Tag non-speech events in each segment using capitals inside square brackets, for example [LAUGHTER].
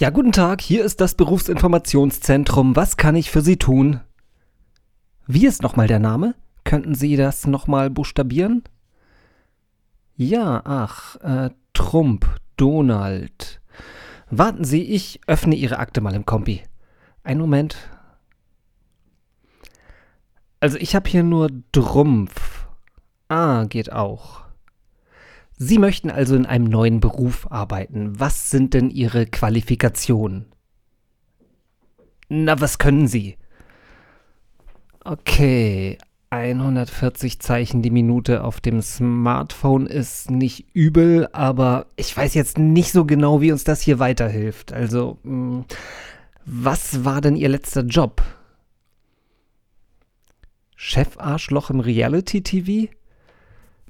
Ja, guten Tag, hier ist das Berufsinformationszentrum. Was kann ich für Sie tun? Wie ist nochmal der Name? Könnten Sie das nochmal buchstabieren? Ja, ach, äh, Trump, Donald. Warten Sie, ich öffne Ihre Akte mal im Kompi. Einen Moment. Also ich habe hier nur Drumpf. Ah, geht auch. Sie möchten also in einem neuen Beruf arbeiten. Was sind denn Ihre Qualifikationen? Na, was können Sie? Okay, 140 Zeichen die Minute auf dem Smartphone ist nicht übel, aber ich weiß jetzt nicht so genau, wie uns das hier weiterhilft. Also, hm, was war denn Ihr letzter Job? Chefarschloch im Reality-TV?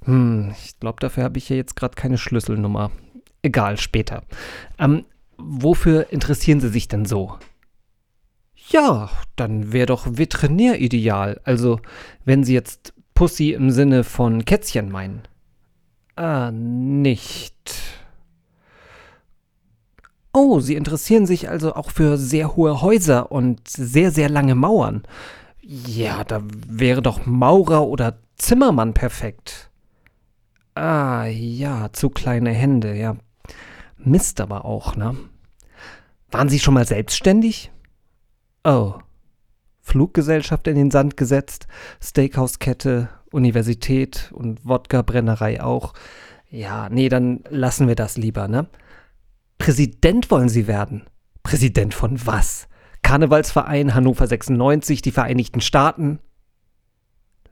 Hm, ich glaube, dafür habe ich hier jetzt gerade keine Schlüsselnummer. Egal, später. Ähm, wofür interessieren Sie sich denn so? Ja, dann wäre doch Veterinär ideal. Also, wenn Sie jetzt Pussy im Sinne von Kätzchen meinen. Ah, nicht. Oh, Sie interessieren sich also auch für sehr hohe Häuser und sehr, sehr lange Mauern. Ja, da wäre doch Maurer oder Zimmermann perfekt. Ah, ja, zu kleine Hände, ja. Mist aber auch, ne? Waren Sie schon mal selbstständig? Oh. Fluggesellschaft in den Sand gesetzt, Steakhauskette, Universität und Wodka-Brennerei auch. Ja, nee, dann lassen wir das lieber, ne? Präsident wollen Sie werden. Präsident von was? Karnevalsverein, Hannover 96, die Vereinigten Staaten?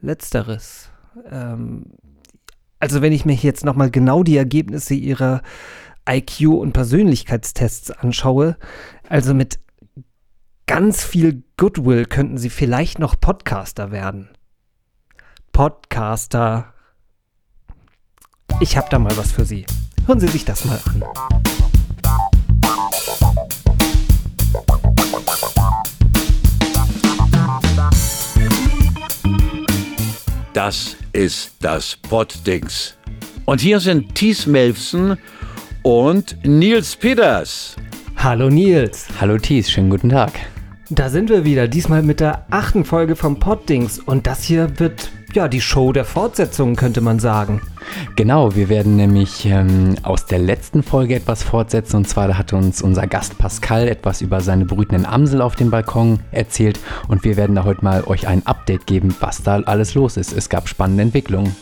Letzteres. Ähm, also wenn ich mir jetzt nochmal genau die Ergebnisse ihrer IQ- und Persönlichkeitstests anschaue, also mit ganz viel Goodwill könnten sie vielleicht noch Podcaster werden. Podcaster. Ich habe da mal was für Sie. Hören Sie sich das mal an. Das ist das Poddings. Und hier sind Thies Melfsen und Nils Peters. Hallo Nils. Hallo Thies, schönen guten Tag. Da sind wir wieder, diesmal mit der achten Folge vom Poddings. Und das hier wird ja die Show der Fortsetzung, könnte man sagen. Genau, wir werden nämlich ähm, aus der letzten Folge etwas fortsetzen. Und zwar hat uns unser Gast Pascal etwas über seine brütenden Amsel auf dem Balkon erzählt. Und wir werden da heute mal euch ein Update geben, was da alles los ist. Es gab spannende Entwicklungen.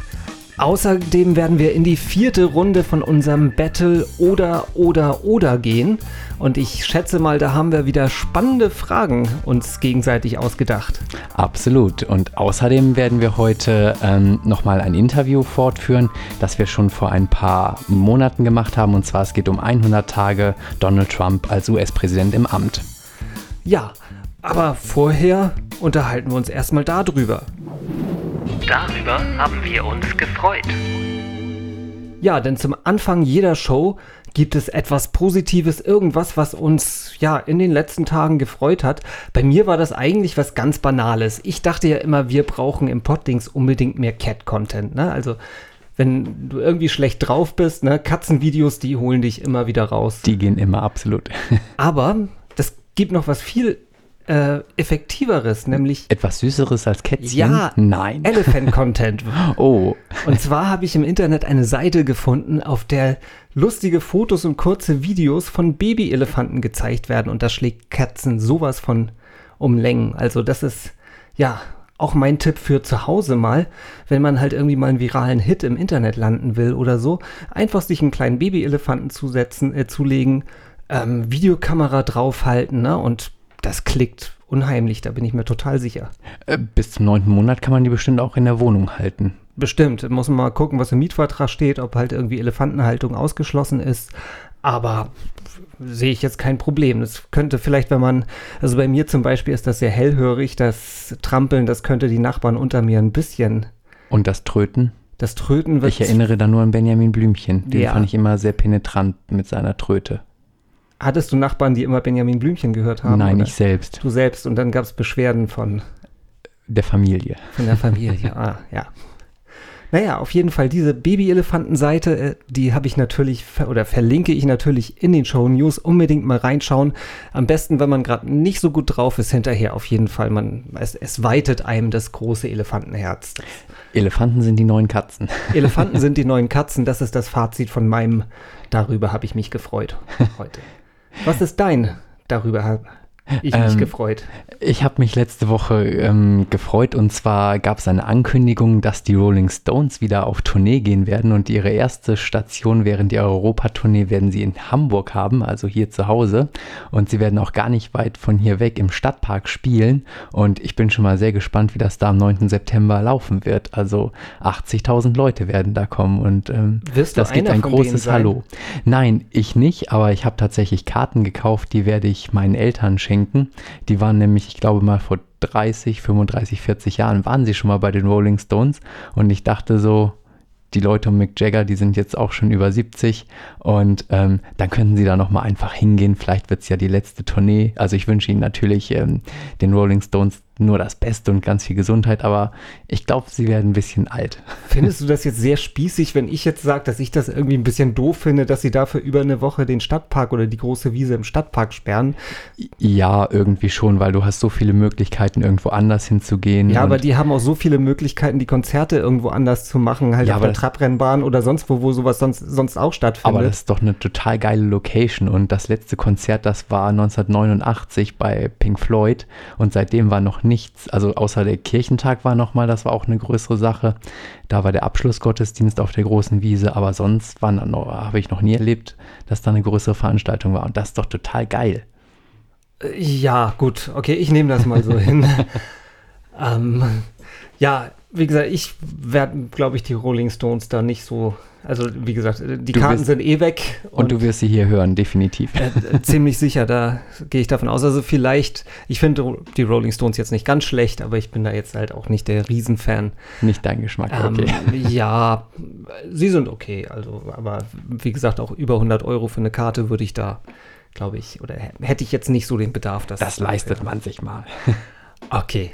Außerdem werden wir in die vierte Runde von unserem Battle oder oder oder gehen. Und ich schätze mal, da haben wir wieder spannende Fragen uns gegenseitig ausgedacht. Absolut. Und außerdem werden wir heute ähm, nochmal ein Interview fortführen, das wir schon vor ein paar Monaten gemacht haben. Und zwar es geht um 100 Tage Donald Trump als US-Präsident im Amt. Ja, aber vorher unterhalten wir uns erstmal darüber. Darüber haben wir uns gefreut. Ja, denn zum Anfang jeder Show gibt es etwas Positives, irgendwas, was uns ja in den letzten Tagen gefreut hat. Bei mir war das eigentlich was ganz Banales. Ich dachte ja immer, wir brauchen im Poddings unbedingt mehr Cat-Content. Ne? Also wenn du irgendwie schlecht drauf bist, ne, Katzenvideos, die holen dich immer wieder raus. Die gehen immer absolut. [LAUGHS] Aber das gibt noch was viel äh, effektiveres, nämlich etwas Süßeres als Kätzchen? Ja, nein. Elephant Content. [LAUGHS] oh. Und zwar habe ich im Internet eine Seite gefunden, auf der lustige Fotos und kurze Videos von Babyelefanten gezeigt werden und das schlägt Katzen sowas von um Längen. Also das ist ja auch mein Tipp für zu Hause mal, wenn man halt irgendwie mal einen viralen Hit im Internet landen will oder so, einfach sich einen kleinen Babyelefanten zusetzen, äh, zulegen, ähm, Videokamera draufhalten ne, und das klickt unheimlich, da bin ich mir total sicher. Äh, bis zum neunten Monat kann man die bestimmt auch in der Wohnung halten. Bestimmt. Muss man mal gucken, was im Mietvertrag steht, ob halt irgendwie Elefantenhaltung ausgeschlossen ist. Aber sehe ich jetzt kein Problem. Das könnte vielleicht, wenn man, also bei mir zum Beispiel ist das sehr hellhörig, das Trampeln, das könnte die Nachbarn unter mir ein bisschen. Und das Tröten? Das Tröten wird. Ich erinnere da nur an Benjamin Blümchen. Den ja. fand ich immer sehr penetrant mit seiner Tröte. Hattest du Nachbarn, die immer Benjamin Blümchen gehört haben? Nein, oder? ich selbst. Du selbst. Und dann gab es Beschwerden von der Familie. Von der Familie, [LAUGHS] ah, ja. Naja, auf jeden Fall diese Baby-Elefanten-Seite, äh, die habe ich natürlich oder verlinke ich natürlich in den Show News. Unbedingt mal reinschauen. Am besten, wenn man gerade nicht so gut drauf ist, hinterher auf jeden Fall. Man, es, es weitet einem das große Elefantenherz. Elefanten sind die neuen Katzen. [LAUGHS] Elefanten sind die neuen Katzen. Das ist das Fazit von meinem. Darüber habe ich mich gefreut heute. Was ist dein? Darüber ich mich ähm, gefreut. Ich habe mich letzte Woche ähm, gefreut und zwar gab es eine Ankündigung, dass die Rolling Stones wieder auf Tournee gehen werden und ihre erste Station während der Europatournee werden sie in Hamburg haben, also hier zu Hause und sie werden auch gar nicht weit von hier weg im Stadtpark spielen und ich bin schon mal sehr gespannt, wie das da am 9. September laufen wird. Also 80.000 Leute werden da kommen und ähm, das gibt ein großes Hallo. Nein, ich nicht, aber ich habe tatsächlich Karten gekauft, die werde ich meinen Eltern schenken schenken. Die waren nämlich, ich glaube mal vor 30, 35, 40 Jahren waren sie schon mal bei den Rolling Stones und ich dachte so, die Leute um Mick Jagger, die sind jetzt auch schon über 70 und ähm, dann könnten sie da nochmal einfach hingehen. Vielleicht wird es ja die letzte Tournee. Also ich wünsche Ihnen natürlich ähm, den Rolling Stones nur das Beste und ganz viel Gesundheit, aber ich glaube, sie werden ein bisschen alt. Findest du das jetzt sehr spießig, wenn ich jetzt sage, dass ich das irgendwie ein bisschen doof finde, dass sie dafür über eine Woche den Stadtpark oder die große Wiese im Stadtpark sperren? Ja, irgendwie schon, weil du hast so viele Möglichkeiten, irgendwo anders hinzugehen. Ja, aber die haben auch so viele Möglichkeiten, die Konzerte irgendwo anders zu machen, halt ja, auf der Trabrennbahn oder sonst wo, wo sowas sonst, sonst auch stattfindet. Aber das ist doch eine total geile Location und das letzte Konzert, das war 1989 bei Pink Floyd und seitdem war noch nichts, also außer der Kirchentag war nochmal, das war auch eine größere Sache. Da war der Abschlussgottesdienst auf der großen Wiese, aber sonst habe ich noch nie erlebt, dass da eine größere Veranstaltung war. Und das ist doch total geil. Ja, gut, okay, ich nehme das mal so hin. [LAUGHS] ähm, ja, wie gesagt, ich werde, glaube ich, die Rolling Stones da nicht so. Also, wie gesagt, die du Karten wirst, sind eh weg. Und, und, du wirst sie hier hören, definitiv. Äh, ziemlich sicher, da gehe ich davon aus. Also, vielleicht, ich finde die Rolling Stones jetzt nicht ganz schlecht, aber ich bin da jetzt halt auch nicht der Riesenfan. Nicht dein Geschmack, ähm, okay. [LAUGHS] Ja, sie sind okay. Also, aber wie gesagt, auch über 100 Euro für eine Karte würde ich da, glaube ich, oder hätte ich jetzt nicht so den Bedarf. Dass, das leistet man sich mal. okay.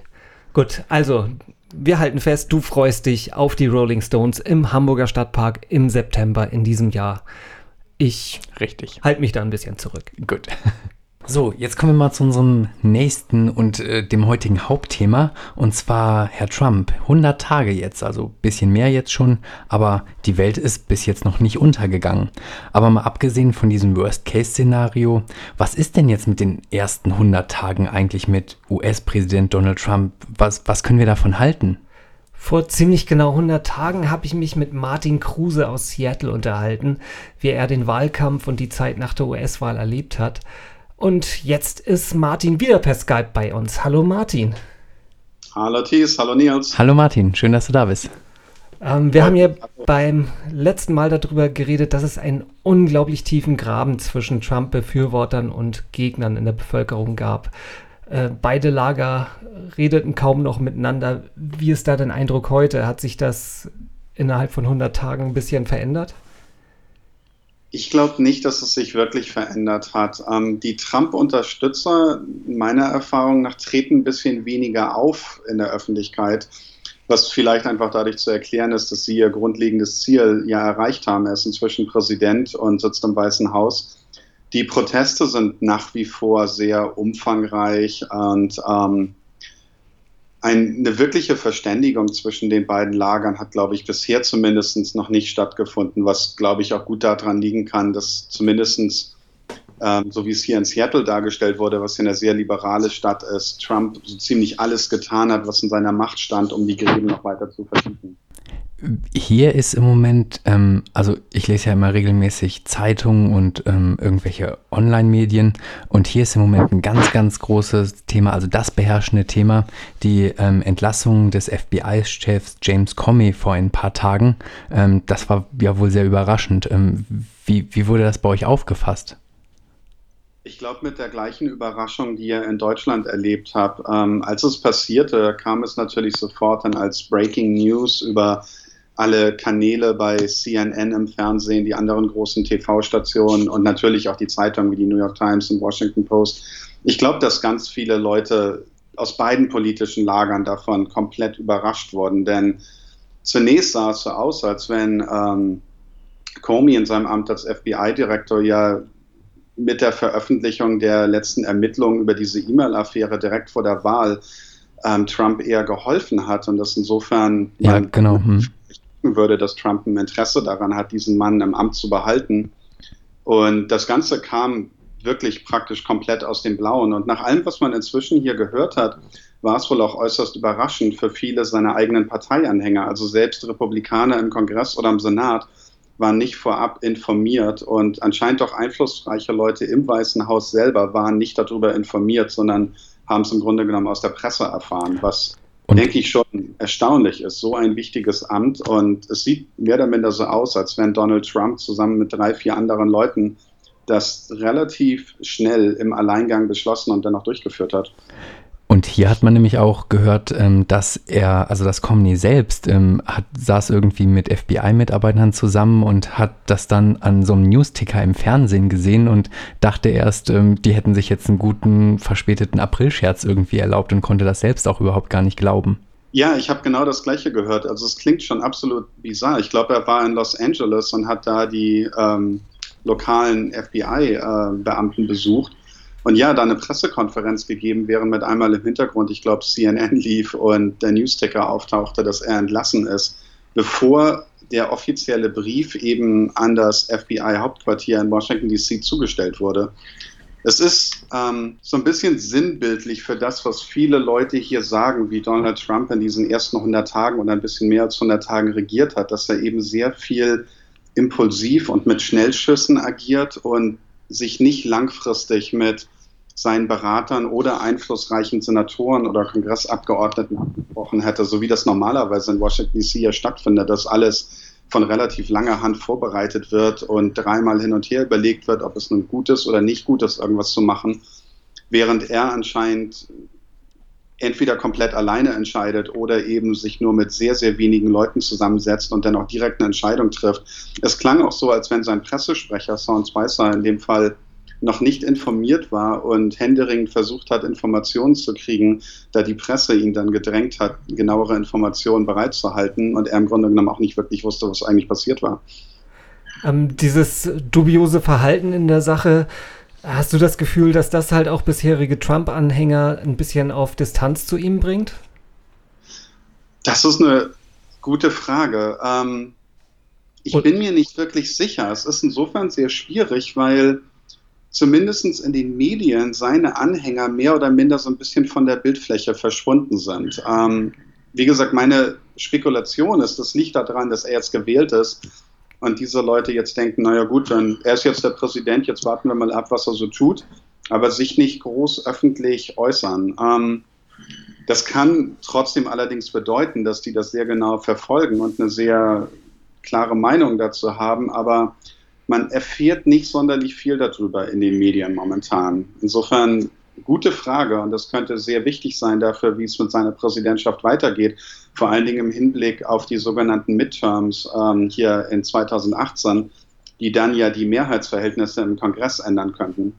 Gut, also wir halten fest, du freust dich auf die Rolling Stones im Hamburger Stadtpark im September in diesem Jahr. Ich Richtig. halte mich da ein bisschen zurück. Gut. So, jetzt kommen wir mal zu unserem nächsten und äh, dem heutigen Hauptthema. Und zwar Herr Trump. 100 Tage jetzt, also ein bisschen mehr jetzt schon, aber die Welt ist bis jetzt noch nicht untergegangen. Aber mal abgesehen von diesem Worst-Case-Szenario, was ist denn jetzt mit den ersten 100 Tagen eigentlich mit US-Präsident Donald Trump? Was, was können wir davon halten? Vor ziemlich genau 100 Tagen habe ich mich mit Martin Kruse aus Seattle unterhalten, wie er den Wahlkampf und die Zeit nach der US-Wahl erlebt hat. Und jetzt ist Martin wieder per Skype bei uns. Hallo Martin. Hallo Thies, hallo Nils. Hallo Martin, schön, dass du da bist. Ähm, wir haben ja beim letzten Mal darüber geredet, dass es einen unglaublich tiefen Graben zwischen Trump-Befürwortern und Gegnern in der Bevölkerung gab. Äh, beide Lager redeten kaum noch miteinander. Wie ist da dein Eindruck heute? Hat sich das innerhalb von 100 Tagen ein bisschen verändert? Ich glaube nicht, dass es sich wirklich verändert hat. Ähm, die Trump-Unterstützer, meiner Erfahrung nach, treten ein bisschen weniger auf in der Öffentlichkeit, was vielleicht einfach dadurch zu erklären ist, dass sie ihr grundlegendes Ziel ja erreicht haben. Er ist inzwischen Präsident und sitzt im Weißen Haus. Die Proteste sind nach wie vor sehr umfangreich und ähm, eine wirkliche Verständigung zwischen den beiden Lagern hat, glaube ich, bisher zumindest noch nicht stattgefunden, was, glaube ich, auch gut daran liegen kann, dass zumindest, ähm, so wie es hier in Seattle dargestellt wurde, was ja eine sehr liberale Stadt ist, Trump so ziemlich alles getan hat, was in seiner Macht stand, um die Gräben noch weiter zu verschieben. Hier ist im Moment, ähm, also ich lese ja immer regelmäßig Zeitungen und ähm, irgendwelche Online-Medien und hier ist im Moment ein ganz, ganz großes Thema, also das beherrschende Thema, die ähm, Entlassung des FBI-Chefs James Comey vor ein paar Tagen. Ähm, das war ja wohl sehr überraschend. Ähm, wie, wie wurde das bei euch aufgefasst? Ich glaube, mit der gleichen Überraschung, die ihr in Deutschland erlebt habt. Ähm, als es passierte, kam es natürlich sofort dann als Breaking News über alle Kanäle bei CNN im Fernsehen, die anderen großen TV-Stationen und natürlich auch die Zeitungen wie die New York Times und Washington Post. Ich glaube, dass ganz viele Leute aus beiden politischen Lagern davon komplett überrascht wurden, denn zunächst sah es so aus, als wenn ähm, Comey in seinem Amt als FBI-Direktor ja mit der Veröffentlichung der letzten Ermittlungen über diese E-Mail-Affäre direkt vor der Wahl ähm, Trump eher geholfen hat und das insofern ja, genau. Hm. Würde, dass Trump ein Interesse daran hat, diesen Mann im Amt zu behalten. Und das Ganze kam wirklich praktisch komplett aus dem Blauen. Und nach allem, was man inzwischen hier gehört hat, war es wohl auch äußerst überraschend für viele seiner eigenen Parteianhänger. Also selbst Republikaner im Kongress oder im Senat waren nicht vorab informiert und anscheinend auch einflussreiche Leute im Weißen Haus selber waren nicht darüber informiert, sondern haben es im Grunde genommen aus der Presse erfahren, was und denke ich schon erstaunlich ist. So ein wichtiges Amt und es sieht mehr oder minder so aus, als wenn Donald Trump zusammen mit drei, vier anderen Leuten das relativ schnell im Alleingang beschlossen und dann auch durchgeführt hat. Und hier hat man nämlich auch gehört, ähm, dass er, also das Comny selbst, ähm, hat, saß irgendwie mit FBI-Mitarbeitern zusammen und hat das dann an so einem Newsticker im Fernsehen gesehen und dachte erst, ähm, die hätten sich jetzt einen guten, verspäteten Aprilscherz irgendwie erlaubt und konnte das selbst auch überhaupt gar nicht glauben. Ja, ich habe genau das Gleiche gehört. Also es klingt schon absolut bizarr. Ich glaube, er war in Los Angeles und hat da die ähm, lokalen FBI-Beamten äh, besucht und ja, da eine Pressekonferenz gegeben, während mit einmal im Hintergrund, ich glaube, CNN lief und der Newsticker auftauchte, dass er entlassen ist, bevor der offizielle Brief eben an das FBI-Hauptquartier in Washington, D.C. zugestellt wurde. Es ist ähm, so ein bisschen sinnbildlich für das, was viele Leute hier sagen, wie Donald Trump in diesen ersten 100 Tagen oder ein bisschen mehr als 100 Tagen regiert hat, dass er eben sehr viel impulsiv und mit Schnellschüssen agiert und sich nicht langfristig mit seinen Beratern oder einflussreichen Senatoren oder Kongressabgeordneten abgesprochen hätte, so wie das normalerweise in Washington DC ja stattfindet, dass alles von relativ langer Hand vorbereitet wird und dreimal hin und her überlegt wird, ob es nun gut ist oder nicht gut ist, irgendwas zu machen, während er anscheinend entweder komplett alleine entscheidet oder eben sich nur mit sehr, sehr wenigen Leuten zusammensetzt und dann auch direkt eine Entscheidung trifft. Es klang auch so, als wenn sein Pressesprecher, Sean Spicer, in dem Fall noch nicht informiert war und händeringend versucht hat, Informationen zu kriegen, da die Presse ihn dann gedrängt hat, genauere Informationen bereitzuhalten und er im Grunde genommen auch nicht wirklich wusste, was eigentlich passiert war. Ähm, dieses dubiose Verhalten in der Sache, Hast du das Gefühl, dass das halt auch bisherige Trump-Anhänger ein bisschen auf Distanz zu ihm bringt? Das ist eine gute Frage. Ähm, ich Und bin mir nicht wirklich sicher. Es ist insofern sehr schwierig, weil zumindest in den Medien seine Anhänger mehr oder minder so ein bisschen von der Bildfläche verschwunden sind. Ähm, wie gesagt, meine Spekulation ist, das liegt daran, dass er jetzt gewählt ist und diese Leute jetzt denken, naja gut, dann er ist jetzt der Präsident, jetzt warten wir mal ab, was er so tut, aber sich nicht groß öffentlich äußern. Ähm, das kann trotzdem allerdings bedeuten, dass die das sehr genau verfolgen und eine sehr klare Meinung dazu haben, aber man erfährt nicht sonderlich viel darüber in den Medien momentan. Insofern gute Frage und das könnte sehr wichtig sein dafür, wie es mit seiner Präsidentschaft weitergeht. Vor allen Dingen im Hinblick auf die sogenannten Midterms ähm, hier in 2018, die dann ja die Mehrheitsverhältnisse im Kongress ändern könnten.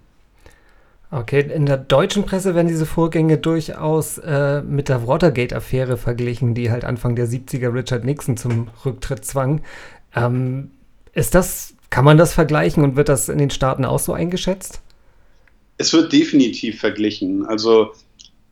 Okay, in der deutschen Presse werden diese Vorgänge durchaus äh, mit der Watergate-Affäre verglichen, die halt Anfang der 70er Richard Nixon zum Rücktritt zwang. Ähm, ist das, kann man das vergleichen und wird das in den Staaten auch so eingeschätzt? Es wird definitiv verglichen. Also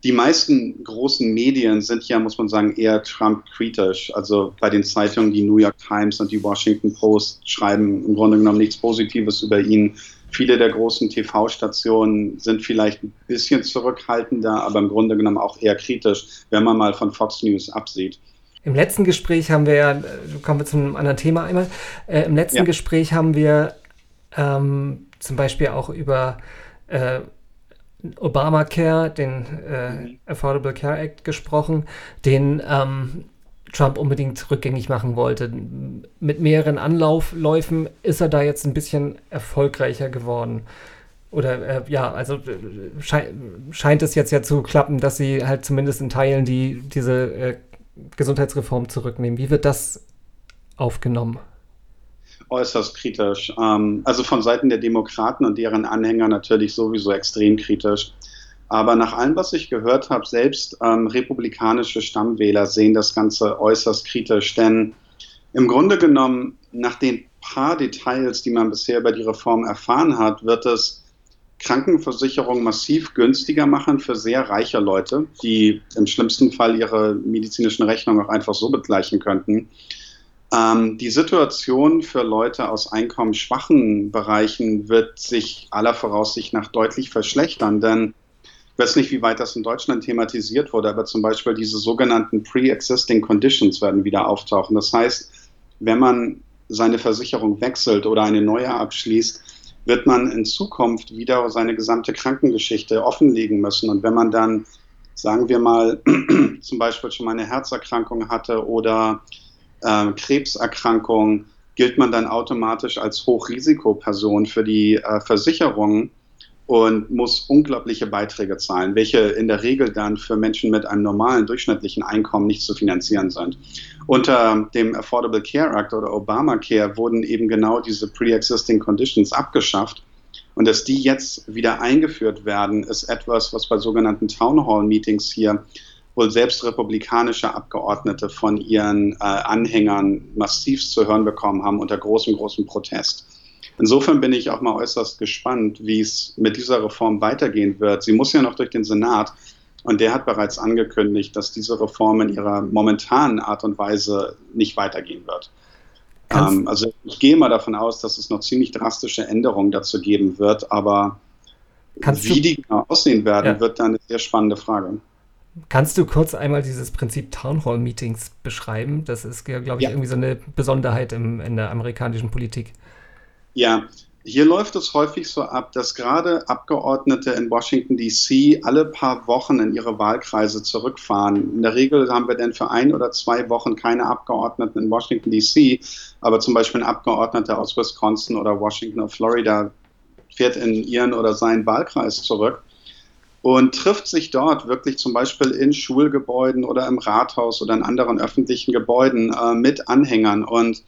die meisten großen Medien sind ja, muss man sagen, eher Trump-kritisch. Also bei den Zeitungen, die New York Times und die Washington Post schreiben im Grunde genommen nichts Positives über ihn. Viele der großen TV-Stationen sind vielleicht ein bisschen zurückhaltender, aber im Grunde genommen auch eher kritisch, wenn man mal von Fox News absieht. Im letzten Gespräch haben wir ja, kommen wir zu einem anderen Thema einmal, äh, im letzten ja. Gespräch haben wir ähm, zum Beispiel auch über äh, Obamacare, den äh, mhm. Affordable Care Act gesprochen, den ähm, Trump unbedingt rückgängig machen wollte. Mit mehreren Anlaufläufen ist er da jetzt ein bisschen erfolgreicher geworden. Oder äh, ja, also äh, schei scheint es jetzt ja zu klappen, dass sie halt zumindest in Teilen die, diese äh, Gesundheitsreform zurücknehmen. Wie wird das aufgenommen? Äußerst kritisch. Ähm, also von Seiten der Demokraten und deren Anhänger natürlich sowieso extrem kritisch. Aber nach allem, was ich gehört habe, selbst ähm, republikanische Stammwähler sehen das Ganze äußerst kritisch, denn im Grunde genommen, nach den paar Details, die man bisher über die Reform erfahren hat, wird es Krankenversicherung massiv günstiger machen für sehr reiche Leute, die im schlimmsten Fall ihre medizinischen Rechnungen auch einfach so begleichen könnten. Ähm, die Situation für Leute aus einkommensschwachen Bereichen wird sich aller Voraussicht nach deutlich verschlechtern, denn ich weiß nicht, wie weit das in Deutschland thematisiert wurde, aber zum Beispiel diese sogenannten Pre-Existing Conditions werden wieder auftauchen. Das heißt, wenn man seine Versicherung wechselt oder eine neue abschließt, wird man in Zukunft wieder seine gesamte Krankengeschichte offenlegen müssen. Und wenn man dann, sagen wir mal, [CLEARS THROAT] zum Beispiel schon mal eine Herzerkrankung hatte oder äh, Krebserkrankung, gilt man dann automatisch als Hochrisikoperson für die äh, Versicherung und muss unglaubliche Beiträge zahlen, welche in der Regel dann für Menschen mit einem normalen durchschnittlichen Einkommen nicht zu finanzieren sind. Unter dem Affordable Care Act oder Obamacare wurden eben genau diese Pre-Existing Conditions abgeschafft. Und dass die jetzt wieder eingeführt werden, ist etwas, was bei sogenannten Town Hall Meetings hier wohl selbst republikanische Abgeordnete von ihren äh, Anhängern massiv zu hören bekommen haben unter großem, großem Protest. Insofern bin ich auch mal äußerst gespannt, wie es mit dieser Reform weitergehen wird. Sie muss ja noch durch den Senat und der hat bereits angekündigt, dass diese Reform in ihrer momentanen Art und Weise nicht weitergehen wird. Ähm, also ich gehe mal davon aus, dass es noch ziemlich drastische Änderungen dazu geben wird, aber wie die genau aussehen werden, ja. wird dann eine sehr spannende Frage. Kannst du kurz einmal dieses Prinzip Town Hall Meetings beschreiben? Das ist, glaube ich, ja. irgendwie so eine Besonderheit im, in der amerikanischen Politik. Ja, hier läuft es häufig so ab, dass gerade Abgeordnete in Washington, DC alle paar Wochen in ihre Wahlkreise zurückfahren. In der Regel haben wir dann für ein oder zwei Wochen keine Abgeordneten in Washington, DC, aber zum Beispiel ein Abgeordneter aus Wisconsin oder Washington oder Florida fährt in ihren oder seinen Wahlkreis zurück und trifft sich dort wirklich zum Beispiel in Schulgebäuden oder im Rathaus oder in anderen öffentlichen Gebäuden äh, mit Anhängern und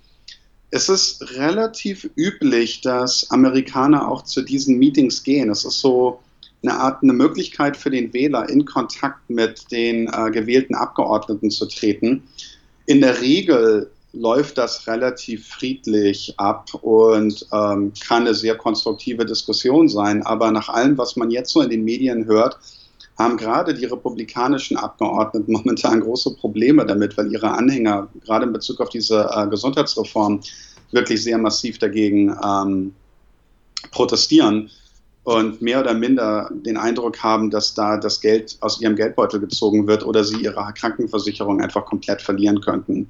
es ist relativ üblich, dass Amerikaner auch zu diesen Meetings gehen. Es ist so eine Art, eine Möglichkeit für den Wähler, in Kontakt mit den äh, gewählten Abgeordneten zu treten. In der Regel läuft das relativ friedlich ab und ähm, kann eine sehr konstruktive Diskussion sein. Aber nach allem, was man jetzt so in den Medien hört, haben gerade die republikanischen Abgeordneten [LAUGHS] momentan große Probleme damit, weil ihre Anhänger gerade in Bezug auf diese äh, Gesundheitsreform wirklich sehr massiv dagegen ähm, protestieren und mehr oder minder den Eindruck haben, dass da das Geld aus ihrem Geldbeutel gezogen wird oder sie ihre Krankenversicherung einfach komplett verlieren könnten.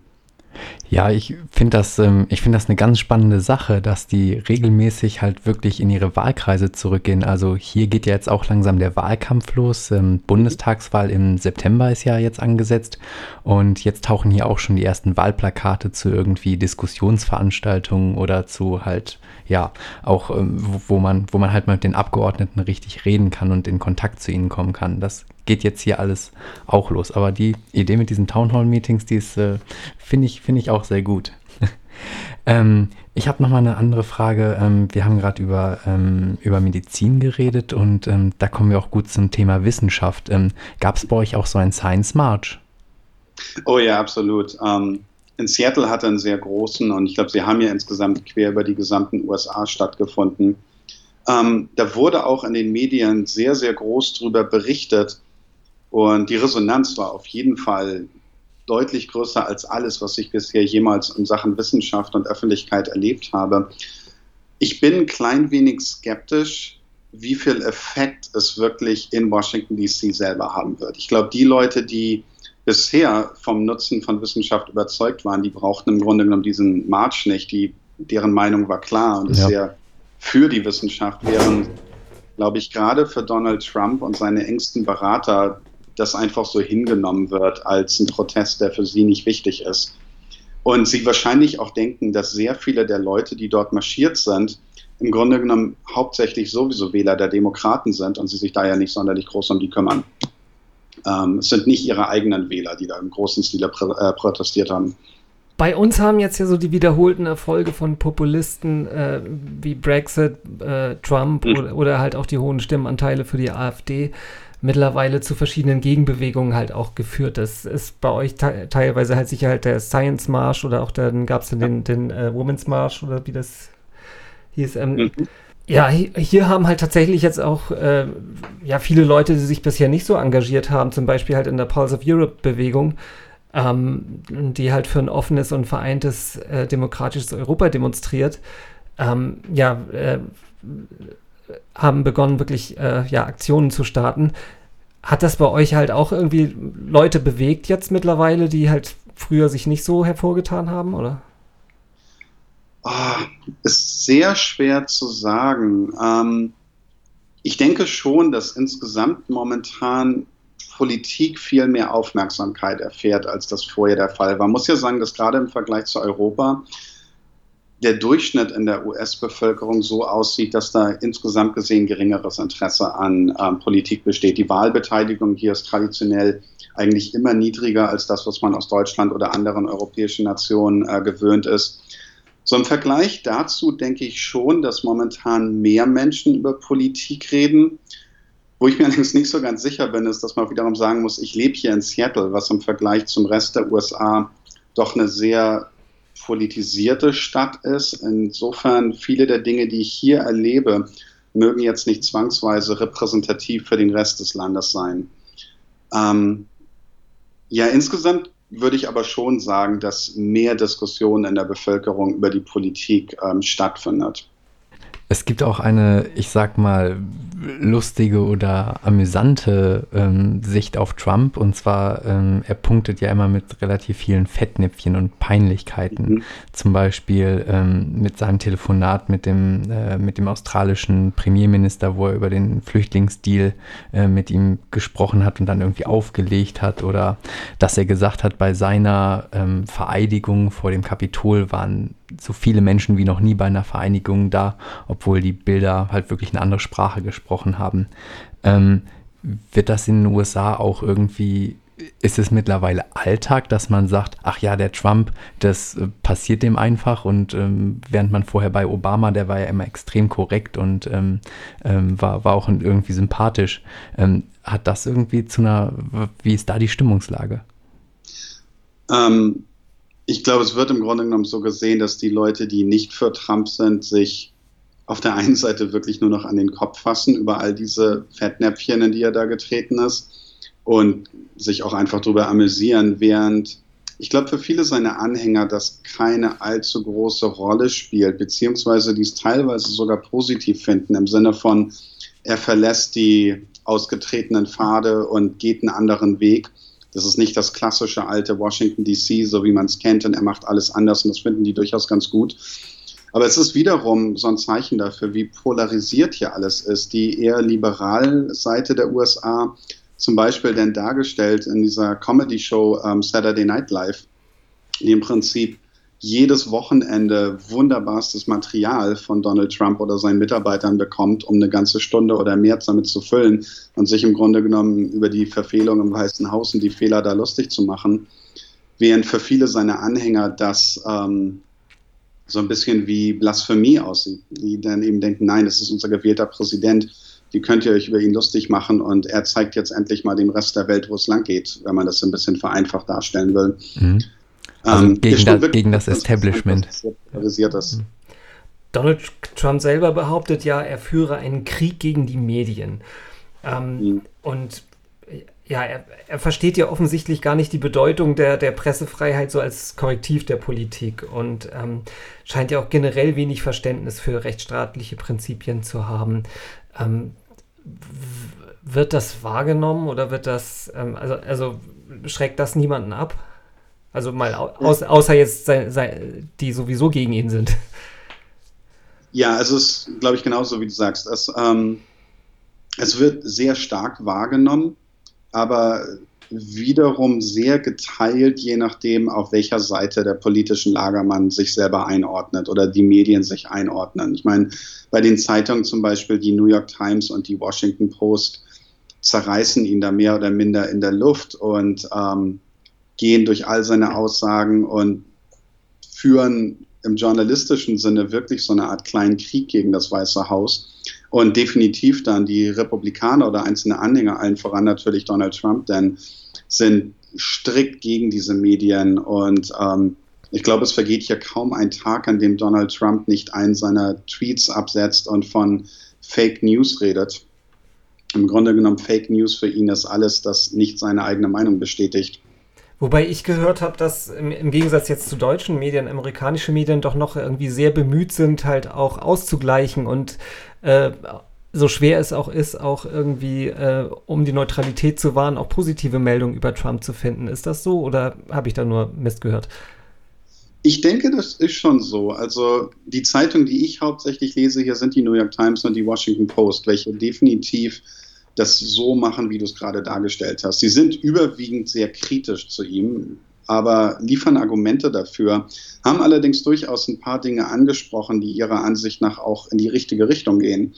Ja, ich finde das, ähm, ich das eine ganz spannende Sache, dass die regelmäßig halt wirklich in ihre Wahlkreise zurückgehen. Also hier geht ja jetzt auch langsam der Wahlkampf los. Ähm, Bundestagswahl im September ist ja jetzt angesetzt und jetzt tauchen hier auch schon die ersten Wahlplakate zu irgendwie Diskussionsveranstaltungen oder zu halt ja auch ähm, wo, wo man wo man halt mal mit den Abgeordneten richtig reden kann und in Kontakt zu ihnen kommen kann. Das geht jetzt hier alles auch los. Aber die Idee mit diesen Townhall-Meetings, die ist, äh, finde ich, finde ich auch sehr gut. [LAUGHS] ähm, ich habe nochmal eine andere Frage. Ähm, wir haben gerade über, ähm, über Medizin geredet und ähm, da kommen wir auch gut zum Thema Wissenschaft. Ähm, Gab es bei euch auch so ein Science March? Oh ja, absolut. Ähm, in Seattle hatte einen sehr großen und ich glaube, sie haben ja insgesamt quer über die gesamten USA stattgefunden. Da wurde auch in den Medien sehr, sehr groß darüber berichtet, und die Resonanz war auf jeden Fall deutlich größer als alles, was ich bisher jemals in Sachen Wissenschaft und Öffentlichkeit erlebt habe. Ich bin ein klein wenig skeptisch, wie viel Effekt es wirklich in Washington, DC selber haben wird. Ich glaube, die Leute, die bisher vom Nutzen von Wissenschaft überzeugt waren, die brauchten im Grunde genommen diesen March nicht. Die, deren Meinung war klar und ist ja. sehr für die Wissenschaft, während, glaube ich, gerade für Donald Trump und seine engsten Berater das einfach so hingenommen wird als ein Protest, der für sie nicht wichtig ist. Und sie wahrscheinlich auch denken, dass sehr viele der Leute, die dort marschiert sind, im Grunde genommen hauptsächlich sowieso Wähler der Demokraten sind und sie sich da ja nicht sonderlich groß um die kümmern. Ähm, es sind nicht ihre eigenen Wähler, die da im großen Stile äh, protestiert haben. Bei uns haben jetzt ja so die wiederholten Erfolge von Populisten äh, wie Brexit, äh, Trump mhm. oder, oder, halt auch die hohen Stimmenanteile für die AfD mittlerweile zu verschiedenen Gegenbewegungen halt auch geführt. Das ist bei euch te teilweise halt sicher halt der Science March oder auch dann gab es dann den, den äh, Women's March oder wie das hieß. Ähm, mhm. Ja, hier haben halt tatsächlich jetzt auch äh, ja, viele Leute, die sich bisher nicht so engagiert haben, zum Beispiel halt in der Pulse of Europe-Bewegung, ähm, die halt für ein offenes und vereintes äh, demokratisches Europa demonstriert, ähm, ja, äh, haben begonnen, wirklich äh, ja, Aktionen zu starten. Hat das bei euch halt auch irgendwie Leute bewegt jetzt mittlerweile, die halt früher sich nicht so hervorgetan haben, oder? Oh, ist sehr schwer zu sagen. Ähm, ich denke schon, dass insgesamt momentan Politik viel mehr Aufmerksamkeit erfährt, als das vorher der Fall war. Man muss ja sagen, dass gerade im Vergleich zu Europa der Durchschnitt in der US-Bevölkerung so aussieht, dass da insgesamt gesehen geringeres Interesse an ähm, Politik besteht. Die Wahlbeteiligung hier ist traditionell eigentlich immer niedriger als das, was man aus Deutschland oder anderen europäischen Nationen äh, gewöhnt ist. So im Vergleich dazu denke ich schon, dass momentan mehr Menschen über Politik reden. Wo ich mir allerdings nicht so ganz sicher bin, ist, dass man wiederum sagen muss, ich lebe hier in Seattle, was im Vergleich zum Rest der USA doch eine sehr politisierte Stadt ist. Insofern viele der Dinge, die ich hier erlebe, mögen jetzt nicht zwangsweise repräsentativ für den Rest des Landes sein. Ähm, ja, insgesamt würde ich aber schon sagen, dass mehr Diskussion in der Bevölkerung über die Politik ähm, stattfindet. Es gibt auch eine, ich sag mal, lustige oder amüsante ähm, Sicht auf Trump. Und zwar, ähm, er punktet ja immer mit relativ vielen Fettnäpfchen und Peinlichkeiten. Mhm. Zum Beispiel ähm, mit seinem Telefonat mit dem, äh, mit dem australischen Premierminister, wo er über den Flüchtlingsdeal äh, mit ihm gesprochen hat und dann irgendwie aufgelegt hat. Oder dass er gesagt hat, bei seiner ähm, Vereidigung vor dem Kapitol waren so viele Menschen wie noch nie bei einer Vereinigung da, obwohl die Bilder halt wirklich eine andere Sprache gesprochen haben. Ähm, wird das in den USA auch irgendwie, ist es mittlerweile Alltag, dass man sagt, ach ja, der Trump, das äh, passiert dem einfach und ähm, während man vorher bei Obama, der war ja immer extrem korrekt und ähm, ähm war, war auch irgendwie sympathisch, ähm, hat das irgendwie zu einer, wie ist da die Stimmungslage? Ähm, ich glaube, es wird im Grunde genommen so gesehen, dass die Leute, die nicht für Trump sind, sich auf der einen Seite wirklich nur noch an den Kopf fassen über all diese Fettnäpfchen, in die er da getreten ist und sich auch einfach darüber amüsieren, während ich glaube, für viele seiner Anhänger das keine allzu große Rolle spielt, beziehungsweise die es teilweise sogar positiv finden, im Sinne von, er verlässt die ausgetretenen Pfade und geht einen anderen Weg. Das ist nicht das klassische alte Washington DC, so wie man es kennt, und er macht alles anders und das finden die durchaus ganz gut. Aber es ist wiederum so ein Zeichen dafür, wie polarisiert hier alles ist. Die eher liberale Seite der USA, zum Beispiel denn dargestellt in dieser Comedy-Show ähm, Saturday Night Live, die im Prinzip jedes Wochenende wunderbarstes Material von Donald Trump oder seinen Mitarbeitern bekommt, um eine ganze Stunde oder mehr damit zu füllen und sich im Grunde genommen über die Verfehlung im Weißen Haus und die Fehler da lustig zu machen. Während für viele seiner Anhänger das ähm, so ein bisschen wie Blasphemie aussieht, die dann eben denken, nein, das ist unser gewählter Präsident, die könnt ihr euch über ihn lustig machen und er zeigt jetzt endlich mal dem Rest der Welt, wo es lang geht, wenn man das ein bisschen vereinfacht darstellen will. Mhm. Also ähm, gegen, da, gegen das Establishment. Das mhm. Donald Trump selber behauptet ja, er führe einen Krieg gegen die Medien. Ähm, mhm. Und ja, er, er, versteht ja offensichtlich gar nicht die Bedeutung der, der Pressefreiheit so als Korrektiv der Politik und ähm, scheint ja auch generell wenig Verständnis für rechtsstaatliche Prinzipien zu haben. Ähm, wird das wahrgenommen oder wird das, ähm, also, also schreckt das niemanden ab? Also mal aus, außer jetzt die sowieso gegen ihn sind. Ja, also es ist, glaube ich, genauso wie du sagst. Es, ähm, es wird sehr stark wahrgenommen aber wiederum sehr geteilt, je nachdem, auf welcher Seite der politischen Lager man sich selber einordnet oder die Medien sich einordnen. Ich meine, bei den Zeitungen zum Beispiel die New York Times und die Washington Post zerreißen ihn da mehr oder minder in der Luft und ähm, gehen durch all seine Aussagen und führen im journalistischen Sinne wirklich so eine Art kleinen Krieg gegen das Weiße Haus. Und definitiv dann die Republikaner oder einzelne Anhänger, allen voran natürlich Donald Trump, denn sind strikt gegen diese Medien. Und ähm, ich glaube, es vergeht hier kaum ein Tag, an dem Donald Trump nicht einen seiner Tweets absetzt und von Fake News redet. Im Grunde genommen Fake News für ihn ist alles, das nicht seine eigene Meinung bestätigt. Wobei ich gehört habe, dass im, im, Gegensatz jetzt zu deutschen Medien, amerikanische Medien doch noch irgendwie sehr bemüht sind, halt auch auszugleichen und äh, so schwer es auch ist, auch irgendwie, äh, um die Neutralität zu wahren, auch positive Meldungen über Trump zu finden. Ist das so oder habe ich da nur Mist gehört? Ich denke, das ist schon so. Also die Zeitung, die ich hauptsächlich lese hier, sind die New York Times und die Washington Post, welche definitiv das so machen, wie du es gerade dargestellt hast. Sie sind überwiegend sehr kritisch zu ihm, aber liefern Argumente dafür, haben allerdings durchaus ein paar Dinge angesprochen, die ihrer Ansicht nach auch in die richtige Richtung gehen.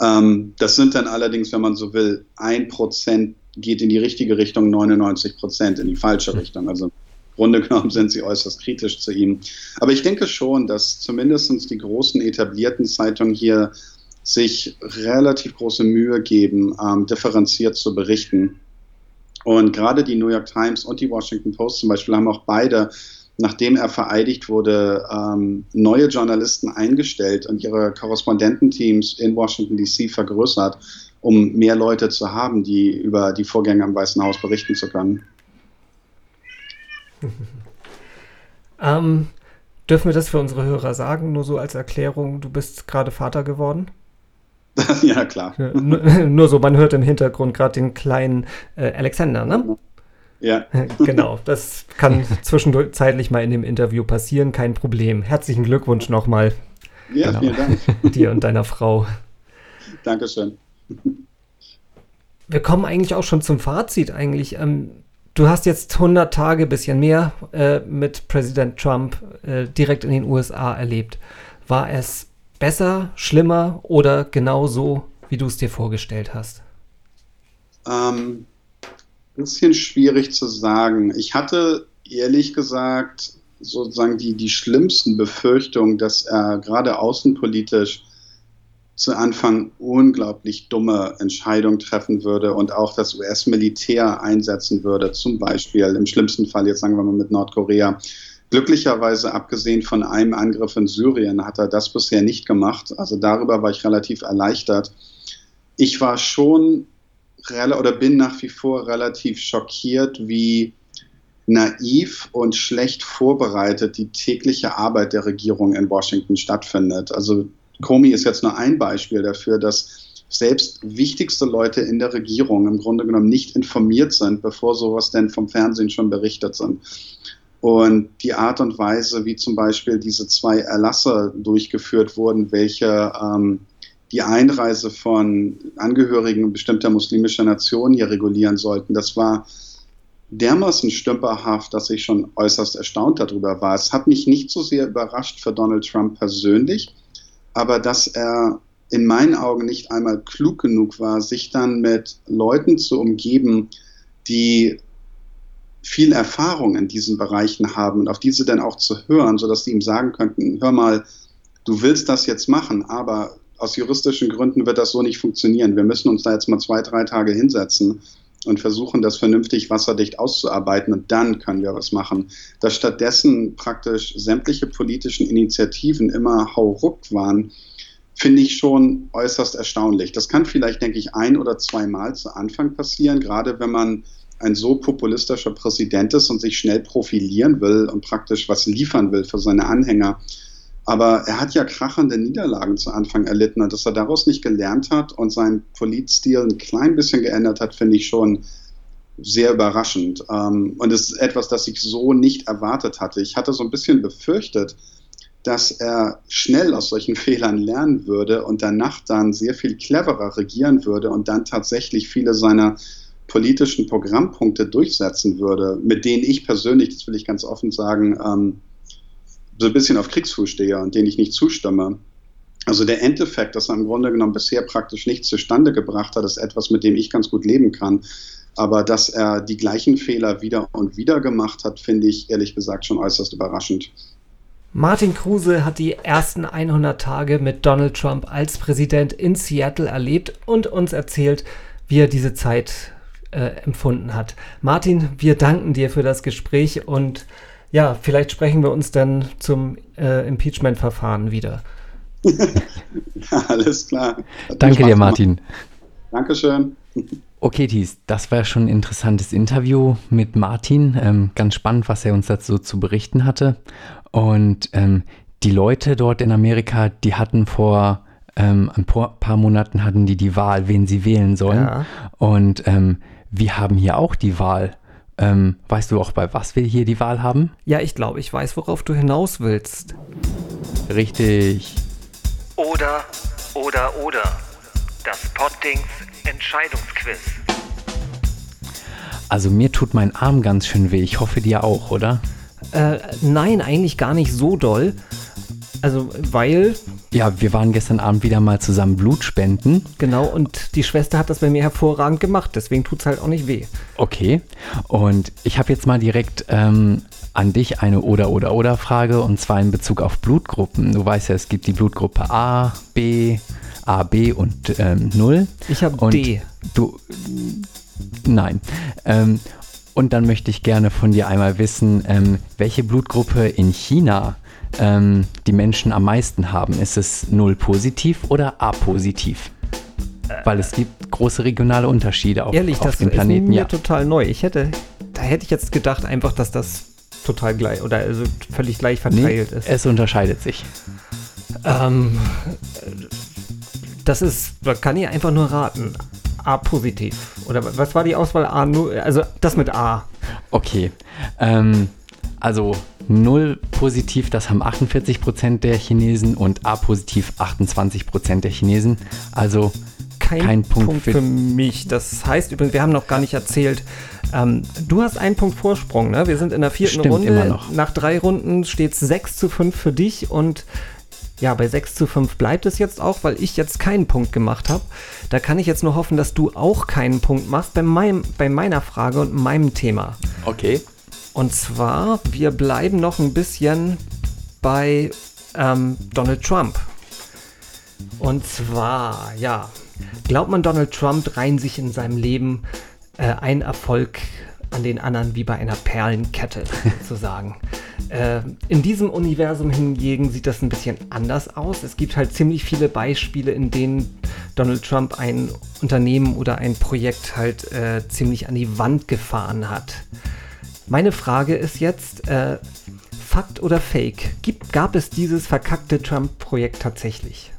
Ähm, das sind dann allerdings, wenn man so will, ein Prozent geht in die richtige Richtung, 99 Prozent in die falsche Richtung. Also im Grunde genommen sind sie äußerst kritisch zu ihm. Aber ich denke schon, dass zumindest die großen etablierten Zeitungen hier sich relativ große Mühe geben, ähm, differenziert zu berichten. Und gerade die New York Times und die Washington Post zum Beispiel haben auch beide, nachdem er vereidigt wurde, ähm, neue Journalisten eingestellt und ihre Korrespondententeams in Washington DC vergrößert, um mehr Leute zu haben, die über die Vorgänge am Weißen Haus berichten zu können. [LAUGHS] ähm, dürfen wir das für unsere Hörer sagen, nur so als Erklärung, du bist gerade Vater geworden? [LAUGHS] ja, klar. [LAUGHS] Nur so, man hört im Hintergrund gerade den kleinen äh, Alexander, ne? Ja. [LAUGHS] Genau, das kann zwischenzeitlich mal in dem Interview passieren, kein Problem. Herzlichen Glückwunsch nochmal. Ja, genau. vielen Dank. Dir und deiner Frau. Dankeschön. Wir kommen eigentlich auch schon zum Fazit eigentlich. Ähm, du hast jetzt 100 Tage, bisschen mehr, äh, mit Präsident Trump äh, direkt in den USA erlebt. War es besser, schlimmer oder genau so, wie du es dir vorgestellt hast? Ähm, ein bisschen schwierig zu sagen. Ich hatte ehrlich gesagt sozusagen die, die schlimmsten Befürchtungen, dass er gerade außenpolitisch zu Anfang unglaublich dumme Entscheidungen treffen würde und auch das US-Militär einsetzen würde, zum Beispiel im schlimmsten Fall, jetzt sagen wir mal mit Nordkorea, Glücklicherweise, abgesehen von einem Angriff in Syrien, hat er das bisher nicht gemacht. Also darüber war ich relativ erleichtert. Ich war schon oder bin nach wie vor relativ schockiert, wie naiv und schlecht vorbereitet die tägliche Arbeit der Regierung in Washington stattfindet. Also Comey ist jetzt nur ein Beispiel dafür, dass selbst wichtigste Leute in der Regierung im Grunde genommen nicht informiert sind, bevor sowas denn vom Fernsehen schon berichtet sind. Und die Art und Weise, wie zum Beispiel diese zwei Erlasse durchgeführt wurden, welche ähm, die Einreise von Angehörigen bestimmter muslimischer Nationen hier regulieren sollten, das war dermaßen stümperhaft, dass ich schon äußerst erstaunt darüber war. Es hat mich nicht so sehr überrascht für Donald Trump persönlich, aber dass er in meinen Augen nicht einmal klug genug war, sich dann mit Leuten zu umgeben, die viel Erfahrung in diesen Bereichen haben und auf diese dann auch zu hören, sodass sie ihm sagen könnten, hör mal, du willst das jetzt machen, aber aus juristischen Gründen wird das so nicht funktionieren. Wir müssen uns da jetzt mal zwei, drei Tage hinsetzen und versuchen, das vernünftig wasserdicht auszuarbeiten und dann können wir was machen. Dass stattdessen praktisch sämtliche politischen Initiativen immer hauruck waren, finde ich schon äußerst erstaunlich. Das kann vielleicht, denke ich, ein oder zweimal zu Anfang passieren, gerade wenn man ein so populistischer Präsident ist und sich schnell profilieren will und praktisch was liefern will für seine Anhänger. Aber er hat ja krachende Niederlagen zu Anfang erlitten und dass er daraus nicht gelernt hat und seinen Politstil ein klein bisschen geändert hat, finde ich schon sehr überraschend. Ähm, und es ist etwas, das ich so nicht erwartet hatte. Ich hatte so ein bisschen befürchtet, dass er schnell aus solchen [LAUGHS] Fehlern lernen würde und danach dann sehr viel cleverer regieren würde und dann tatsächlich viele seiner politischen Programmpunkte durchsetzen würde, mit denen ich persönlich, das will ich ganz offen sagen, ähm, so ein bisschen auf Kriegsfuß stehe und denen ich nicht zustimme. Also der Endeffekt, dass er im Grunde genommen bisher praktisch nichts zustande gebracht hat, ist etwas, mit dem ich ganz gut leben kann. Aber dass er die gleichen Fehler wieder und wieder gemacht hat, finde ich ehrlich gesagt schon äußerst überraschend. Martin Kruse hat die ersten 100 Tage mit Donald Trump als Präsident in Seattle erlebt und uns erzählt, wie er diese Zeit äh, empfunden hat. Martin, wir danken dir für das Gespräch und ja, vielleicht sprechen wir uns dann zum äh, Impeachment-Verfahren wieder. [LAUGHS] Alles klar. Danke dir, Martin. Dankeschön. Okay, Thies, das war schon ein interessantes Interview mit Martin. Ähm, ganz spannend, was er uns dazu zu berichten hatte. Und ähm, die Leute dort in Amerika, die hatten vor ähm, ein paar Monaten hatten die die Wahl, wen sie wählen sollen. Ja. Und ähm, wir haben hier auch die Wahl. Ähm, weißt du auch, bei was wir hier die Wahl haben? Ja, ich glaube, ich weiß, worauf du hinaus willst. Richtig. Oder, oder, oder. Das Poddings Entscheidungsquiz. Also mir tut mein Arm ganz schön weh. Ich hoffe dir auch, oder? Äh, nein, eigentlich gar nicht so doll. Also, weil. Ja, wir waren gestern Abend wieder mal zusammen Blut spenden. Genau, und die Schwester hat das bei mir hervorragend gemacht, deswegen tut es halt auch nicht weh. Okay, und ich habe jetzt mal direkt ähm, an dich eine Oder oder oder Frage und zwar in Bezug auf Blutgruppen. Du weißt ja, es gibt die Blutgruppe A, B, A, B und ähm, 0. Ich habe D. Du. Nein. Ähm, und dann möchte ich gerne von dir einmal wissen, ähm, welche Blutgruppe in China ähm, die Menschen am meisten haben. Ist es 0 positiv oder A positiv? Weil es gibt große regionale Unterschiede auf, Ehrlich, auf dem Planeten. Ehrlich, das ist mir ja. total neu. Ich hätte, da hätte ich jetzt gedacht einfach, dass das total gleich oder also völlig gleich verteilt nee, ist. Es unterscheidet sich. Ähm, das ist, da kann ich einfach nur raten. A positiv. Oder was war die Auswahl? A, also das mit A. Okay. Ähm, also 0 positiv, das haben 48% der Chinesen und A positiv 28% der Chinesen. Also kein, kein Punkt, Punkt für, für, mich. Das heißt übrigens, wir haben noch gar nicht erzählt, ähm, du hast einen Punkt Vorsprung, ne? Wir sind in der vierten Stimmt, Runde. Immer noch. Nach drei Runden steht es 6 zu 5 für dich und ja, bei 6 zu 5 bleibt es jetzt auch, weil ich jetzt keinen Punkt gemacht habe. Da kann ich jetzt nur hoffen, dass du auch keinen Punkt machst bei, meinem, bei meiner Frage und meinem Thema. Okay. Und zwar, wir bleiben noch ein bisschen bei ähm, Donald Trump. Und zwar, ja, glaubt man, Donald Trump rein sich in seinem Leben äh, ein Erfolg an den anderen wie bei einer Perlenkette [LAUGHS] sozusagen. äh, in diesem Universum hingegen sieht das ein bisschen anders aus. Es gibt halt ziemlich viele Beispiele, in denen Donald Trump ein Unternehmen oder ein Projekt halt äh, ziemlich an die Wand gefahren hat. Meine Frage ist jetzt, äh, Fakt oder Fake? Gibt, gab es dieses verkackte Trump-Projekt tatsächlich?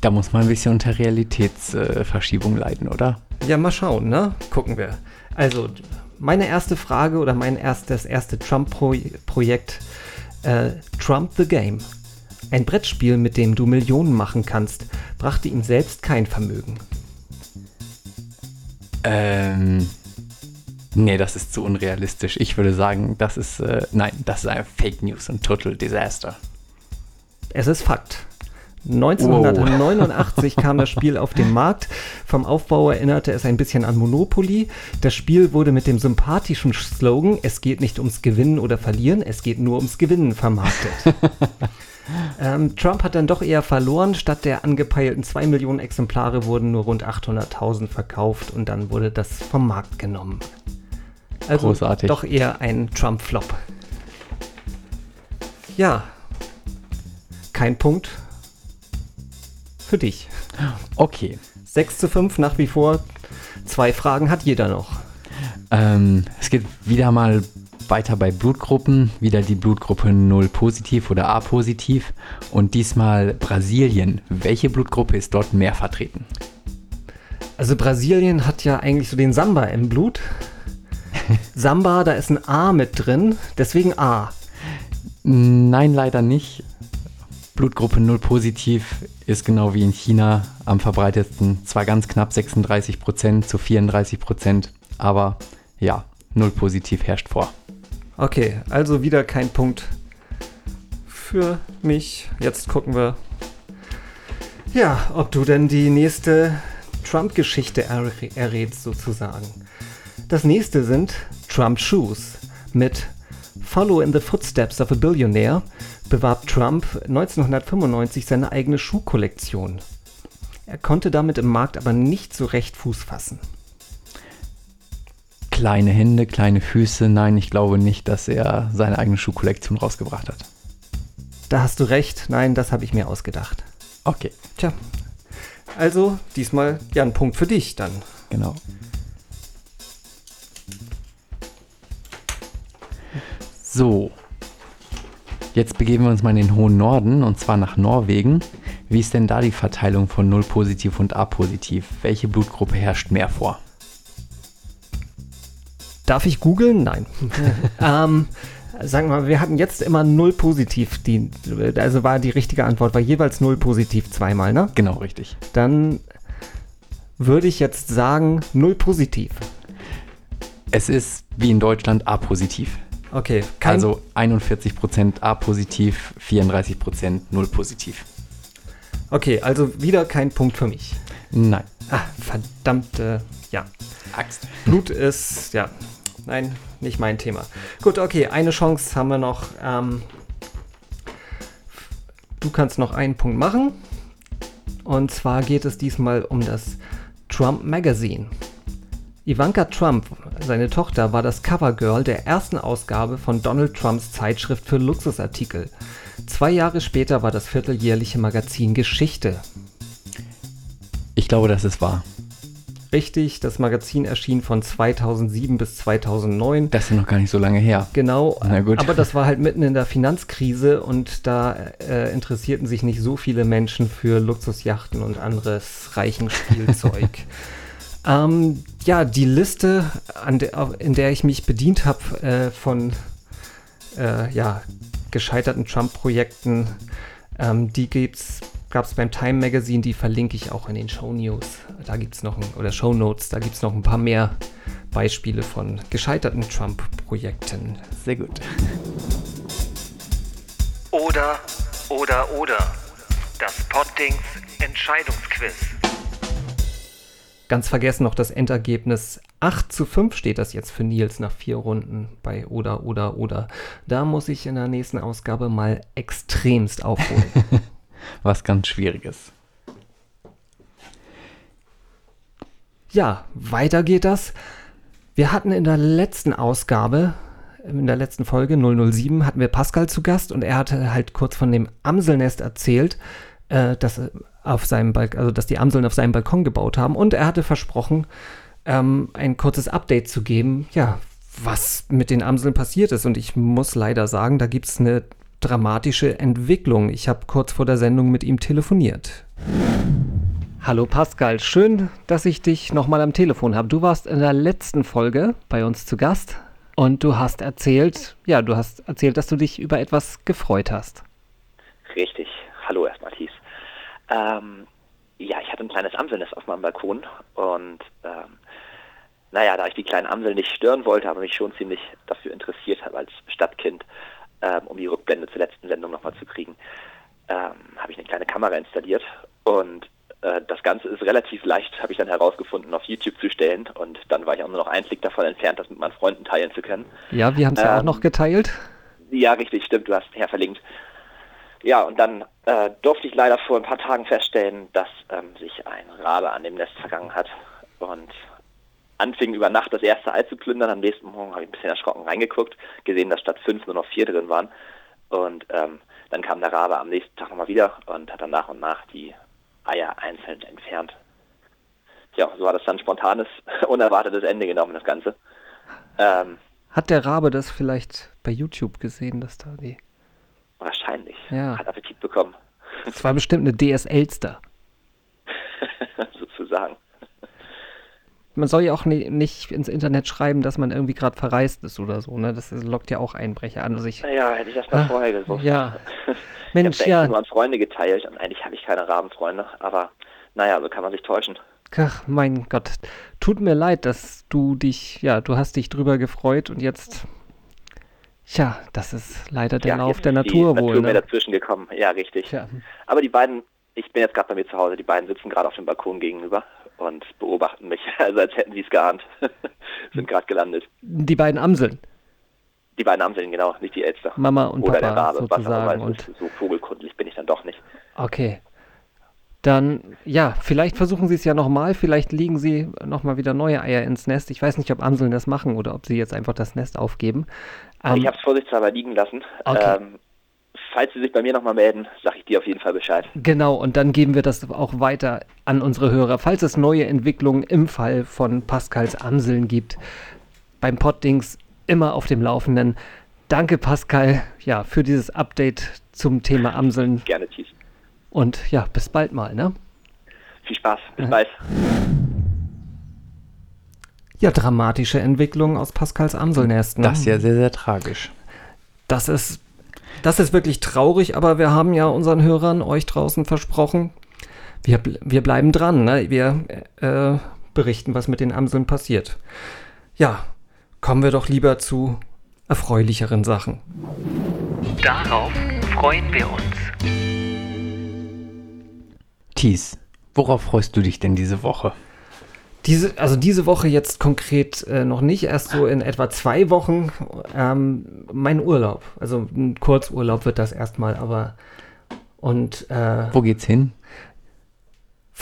Da muss man ein bisschen unter Realitätsverschiebung leiden, oder? Ja, mal schauen, ne? Gucken wir. Also, meine erste Frage oder mein erstes, erste Trump-Projekt, äh, Trump the Game. Ein Brettspiel, mit dem du Millionen machen kannst, brachte ihm selbst kein Vermögen. Ähm. Nee, das ist zu unrealistisch. Ich würde sagen, das ist. Äh, nein, das ist ein Fake News und Total Disaster. Es ist Fakt. 1989 wow. kam das Spiel auf den Markt. Vom Aufbau erinnerte es ein bisschen an Monopoly. Das Spiel wurde mit dem sympathischen Slogan Es geht nicht ums Gewinnen oder Verlieren, es geht nur ums Gewinnen vermarktet. [LAUGHS] ähm, Trump hat dann doch eher verloren. Statt der angepeilten 2 Millionen Exemplare wurden nur rund 800.000 verkauft und dann wurde das vom Markt genommen. Also Großartig. doch eher ein Trump-Flop. Ja, kein Punkt für dich. Okay. 6 zu 5 nach wie vor. Zwei Fragen hat jeder noch. Ähm, es geht wieder mal weiter bei Blutgruppen. Wieder die Blutgruppe 0 positiv oder A positiv. Und diesmal Brasilien. Welche Blutgruppe ist dort mehr vertreten? Also Brasilien hat ja eigentlich so den Samba im Blut. Samba, da ist ein A mit drin, deswegen A. Nein, leider nicht. Blutgruppe 0 positiv ist genau wie in China am verbreitetsten. Zwar ganz knapp 36 Prozent zu 34 Prozent, aber ja, 0 positiv herrscht vor. Okay, also wieder kein Punkt für mich. Jetzt gucken wir, ja, ob du denn die nächste Trump-Geschichte er errätst, sozusagen. Das nächste sind Trump Shoes mit Follow in the Footsteps of a Billionaire bewarb Trump 1995 seine eigene Schuhkollektion. Er konnte damit im Markt aber nicht so recht Fuß fassen. Kleine Hände, kleine Füße. Nein, ich glaube nicht, dass er seine eigene Schuhkollektion rausgebracht hat. Da hast du recht. Nein, das habe ich mir ausgedacht. Okay, Tja, also diesmal ja ein Punkt für dich dann. genau. So. Jetzt begeben wir uns mal in den hohen Norden und zwar nach Norwegen. Wie ist denn da die Verteilung von Null positiv und A positiv? Welche Blutgruppe herrscht mehr vor? Darf ich googeln? Nein. [LAUGHS] ähm, sagen wir mal, wir hatten jetzt immer null positiv. Die, also war die richtige Antwort, war jeweils null positiv zweimal, ne? Genau, richtig. Dann würde ich jetzt sagen null positiv. Es ist wie in Deutschland A positiv. Okay, kein, Also 41% A positiv, 34% Null positiv. okay, also wieder kein Punkt für mich. Nein. Ah, verdammt, äh, ja. Axt. Blut ist, ja, nein, nicht mein Thema. Gut, okay, eine Chance haben wir noch. Ähm, du kannst noch einen Punkt machen. Und zwar geht es diesmal um das Trump Magazine. Ivanka Trump, seine Tochter, war das Covergirl der ersten Ausgabe von Donald Trumps Zeitschrift für Luxusartikel. Zwei Jahre später war das vierteljährliche Magazin Geschichte. Ich glaube, das ist wahr. Richtig, das Magazin erschien von 2007 bis 2009. Das ist noch gar nicht so lange her. Genau, aber das war halt mitten in der Finanzkrise und da äh, interessierten sich nicht so viele Menschen für Luxusjachten und anderes reichen Spielzeug. [LAUGHS] ähm, ja, die Liste, an der, in der ich mich bedient habe äh, von äh, ja, gescheiterten Trump-Projekten, ähm, die gibt's gab es beim Time Magazine, die verlinke ich auch in den Show News. Da gibt es noch, ein, oder Show Notes, da gibt es noch ein paar mehr Beispiele von gescheiterten Trump-Projekten. Sehr gut. Oder, oder, oder. Das Poddings Entscheidungsquiz. Ganz vergessen noch das Endergebnis. 8 zu 5 steht das jetzt für Nils nach vier Runden bei Oder, Oder, Oder. Da muss ich in der nächsten Ausgabe mal extremst aufholen. [LAUGHS] Was ganz Schwieriges. Ja, weiter geht das. Wir hatten in der letzten Ausgabe, in der letzten Folge 007, hatten wir Pascal zu Gast und er hatte halt kurz von dem Amselnest erzählt, äh, dass, äh, auf seinem Balk also, dass die Amseln auf seinem Balkon gebaut haben und er hatte versprochen, ähm, ein kurzes Update zu geben, ja, was mit den Amseln passiert ist. Und ich muss leider sagen, da gibt es eine dramatische Entwicklung. Ich habe kurz vor der Sendung mit ihm telefoniert. Hallo Pascal, schön, dass ich dich nochmal am Telefon habe. Du warst in der letzten Folge bei uns zu Gast und du hast erzählt, ja, du hast erzählt, dass du dich über etwas gefreut hast. Richtig. Hallo erstmal, Thies. Ähm, ja, ich hatte ein kleines Amselnest auf meinem Balkon und ähm, naja, da ich die kleinen Amsel nicht stören wollte, aber mich schon ziemlich dafür interessiert habe als Stadtkind, ähm, um die Rückblende zur letzten Sendung nochmal zu kriegen, ähm, habe ich eine kleine Kamera installiert und äh, das Ganze ist relativ leicht, habe ich dann herausgefunden, auf YouTube zu stellen und dann war ich auch nur noch einen Klick davon entfernt, das mit meinen Freunden teilen zu können. Ja, wir haben es ja auch Ähm, noch geteilt. Ja, richtig, stimmt, du hast her verlinkt. Ja, und dann äh, durfte ich leider vor ein paar Tagen feststellen, dass ähm, sich ein Rabe an dem Nest vergangen hat und anfing über Nacht das erste Ei zu plündern. Am nächsten Morgen habe ich ein bisschen erschrocken reingeguckt, gesehen, dass statt fünf nur noch vier drin waren. Und ähm, dann kam der Rabe am nächsten Tag nochmal wieder und hat dann nach und nach die Eier einzeln entfernt. Ja, so hat es dann spontanes, [LAUGHS] unerwartetes Ende genommen, das Ganze. Ähm, Hat der Rabe das vielleicht bei YouTube gesehen, dass da die. Wahrscheinlich. Ja. Hat Appetit bekommen. Das war bestimmt eine DS Elster. [LAUGHS] sozusagen. Man soll ja auch ni- nicht ins Internet schreiben, dass man irgendwie gerade verreist ist oder so, ne? Das lockt ja auch Einbrecher an. Also ich, Naja, hätte ich das mal Ah, vorher gewusst. ja. [LAUGHS] ich Mensch, habe ja. nur an Freunde geteilt und eigentlich habe ich keine Rabenfreunde, aber naja, so kann man sich täuschen. Ach, mein Gott. Tut mir leid, dass du dich, ja, du hast dich drüber gefreut und jetzt. Tja, das ist leider der ja, Lauf der Natur wohl. Natur Ne? dazwischen gekommen. Ja, richtig. Tja. Aber die beiden, ich bin jetzt gerade bei mir zu Hause, die beiden sitzen gerade auf dem Balkon gegenüber und beobachten mich, [LAUGHS] also als hätten sie es geahnt. [LAUGHS] Sind gerade gelandet. Die beiden Amseln. Die beiden Amseln, genau, nicht die Elster. Mama und Oder Papa der Rabe, was auch sozusagen. immer. ist. So vogelkundlich bin ich dann doch nicht. Okay. Dann, ja, vielleicht versuchen Sie es ja nochmal, vielleicht legen Sie nochmal wieder neue Eier ins Nest. Ich weiß nicht, ob Amseln das machen oder ob sie jetzt einfach das Nest aufgeben. Ähm, ich habe es vorsichtshalber liegen lassen. Okay. Ähm, falls Sie sich bei mir nochmal melden, sage ich dir auf jeden Fall Bescheid. Genau, und dann geben wir das auch weiter an unsere Hörer. Falls es neue Entwicklungen im Fall von Pascals Amseln gibt, beim Poddings immer auf dem Laufenden. Danke, Pascal, ja, für dieses Update zum Thema Amseln. Gerne, Thies. Und ja, bis bald mal, ne? Viel Spaß. Bis bald. Ja, dramatische Entwicklung aus Pascals Amselnest. Ne? Das ist ja sehr, sehr tragisch. Das ist, das ist wirklich traurig, aber wir haben ja unseren Hörern, euch draußen versprochen, wir, wir bleiben dran. Ne? Wir äh, berichten, was mit den Amseln passiert. Ja, kommen wir doch lieber zu erfreulicheren Sachen. Darauf freuen wir uns. Thies, worauf freust du dich denn diese Woche? Diese, also diese Woche jetzt konkret äh, noch nicht, erst so in etwa zwei Wochen ähm, mein Urlaub. Also ein Kurzurlaub wird das erstmal, aber und äh, Wo geht's hin?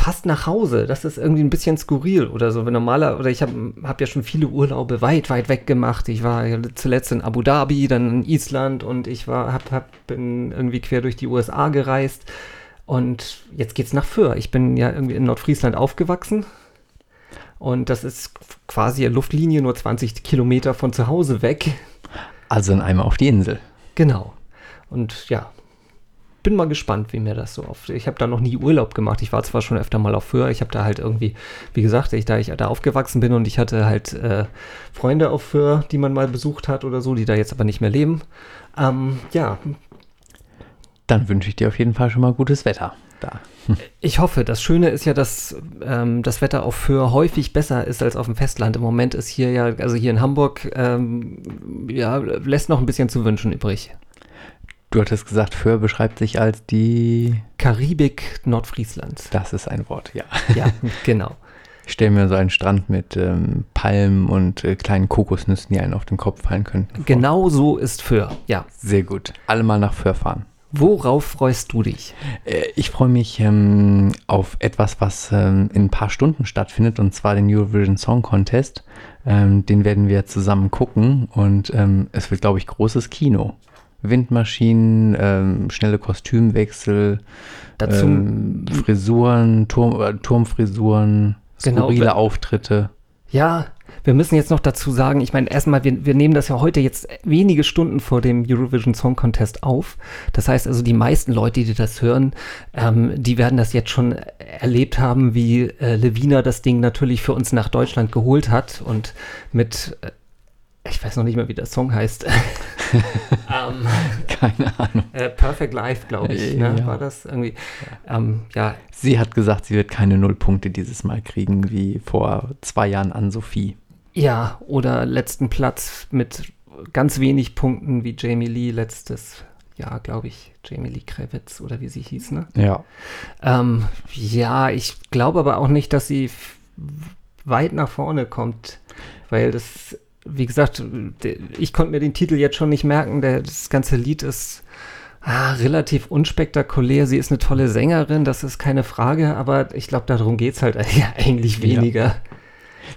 fast nach Hause. Das ist irgendwie ein bisschen skurril oder so. Wenn normaler, oder ich habe hab ja schon viele Urlaube weit, weit weg gemacht. Ich war zuletzt in Abu Dhabi, dann in Island und ich war, hab, hab, bin irgendwie quer durch die USA gereist. Und jetzt geht's nach Föhr. Ich bin ja irgendwie in Nordfriesland aufgewachsen. Und das ist quasi eine Luftlinie nur 20 Kilometer von zu Hause weg. Also in einmal auf die Insel. Genau. Und ja, bin mal gespannt, wie mir das so oft. Ich habe da noch nie Urlaub gemacht. Ich war zwar schon öfter mal auf Föhr. Ich habe da halt irgendwie, wie gesagt, ich, da ich da aufgewachsen bin und ich hatte halt äh, Freunde auf Föhr, die man mal besucht hat oder so, die da jetzt aber nicht mehr leben. Ähm, ja, Dann wünsche ich dir auf jeden Fall schon mal gutes Wetter. Da. ich hoffe. Das Schöne ist ja, dass ähm, das Wetter auf Föhr häufig besser ist als auf dem Festland. Im Moment ist hier ja, also hier in Hamburg, ähm, ja, lässt noch ein bisschen zu wünschen übrig. Du hattest gesagt, Föhr beschreibt sich als die. Karibik Nordfrieslands. Das ist ein Wort, ja. Ja, genau. Ich stelle mir so einen Strand mit ähm, Palmen und äh, kleinen Kokosnüssen, die einen auf den Kopf fallen könnten. vor. Genau so ist Föhr. Ja. Sehr gut. Alle mal nach Föhr fahren. Worauf freust du dich? Äh, Ich freue mich ähm, auf etwas, was ähm, in ein paar Stunden stattfindet, und zwar den Eurovision Song Contest. Ähm, den werden wir zusammen gucken und ähm, es wird, glaube ich, großes Kino. Windmaschinen, ähm, schnelle Kostümwechsel, Dazu ähm, Frisuren, Turm, äh, Turmfrisuren, Genau, skurrile we- Auftritte. Ja, wir müssen jetzt noch dazu sagen, ich meine, erstmal, wir, wir nehmen das ja heute jetzt wenige Stunden vor dem Eurovision Song Contest auf. Das heißt also, die meisten Leute, die das hören, ähm, die werden das jetzt schon erlebt haben, wie äh, Levina das Ding natürlich für uns nach Deutschland geholt hat und mit, äh, ich weiß noch nicht mehr, wie der Song heißt. [LAUGHS] ähm, Keine Ahnung. äh, Perfect Life, glaube ich, ne? ja. war das irgendwie. Ähm, ja, Sie hat gesagt, sie wird keine Nullpunkte dieses Mal kriegen, wie vor zwei Jahren an Sophie. Ja, oder letzten Platz mit ganz wenig Punkten wie Jamie Lee letztes Jahr, glaube ich. Jamie Lee Kravitz oder wie sie hieß, ne? Ja. Ähm, ja, ich glaube aber auch nicht, dass sie weit nach vorne kommt, weil das, wie gesagt, ich konnte mir den Titel jetzt schon nicht merken. Der, das ganze Lied ist ah, relativ unspektakulär. Sie ist eine tolle Sängerin, das ist keine Frage, aber ich glaube, darum geht es halt [LAUGHS] eigentlich Ja.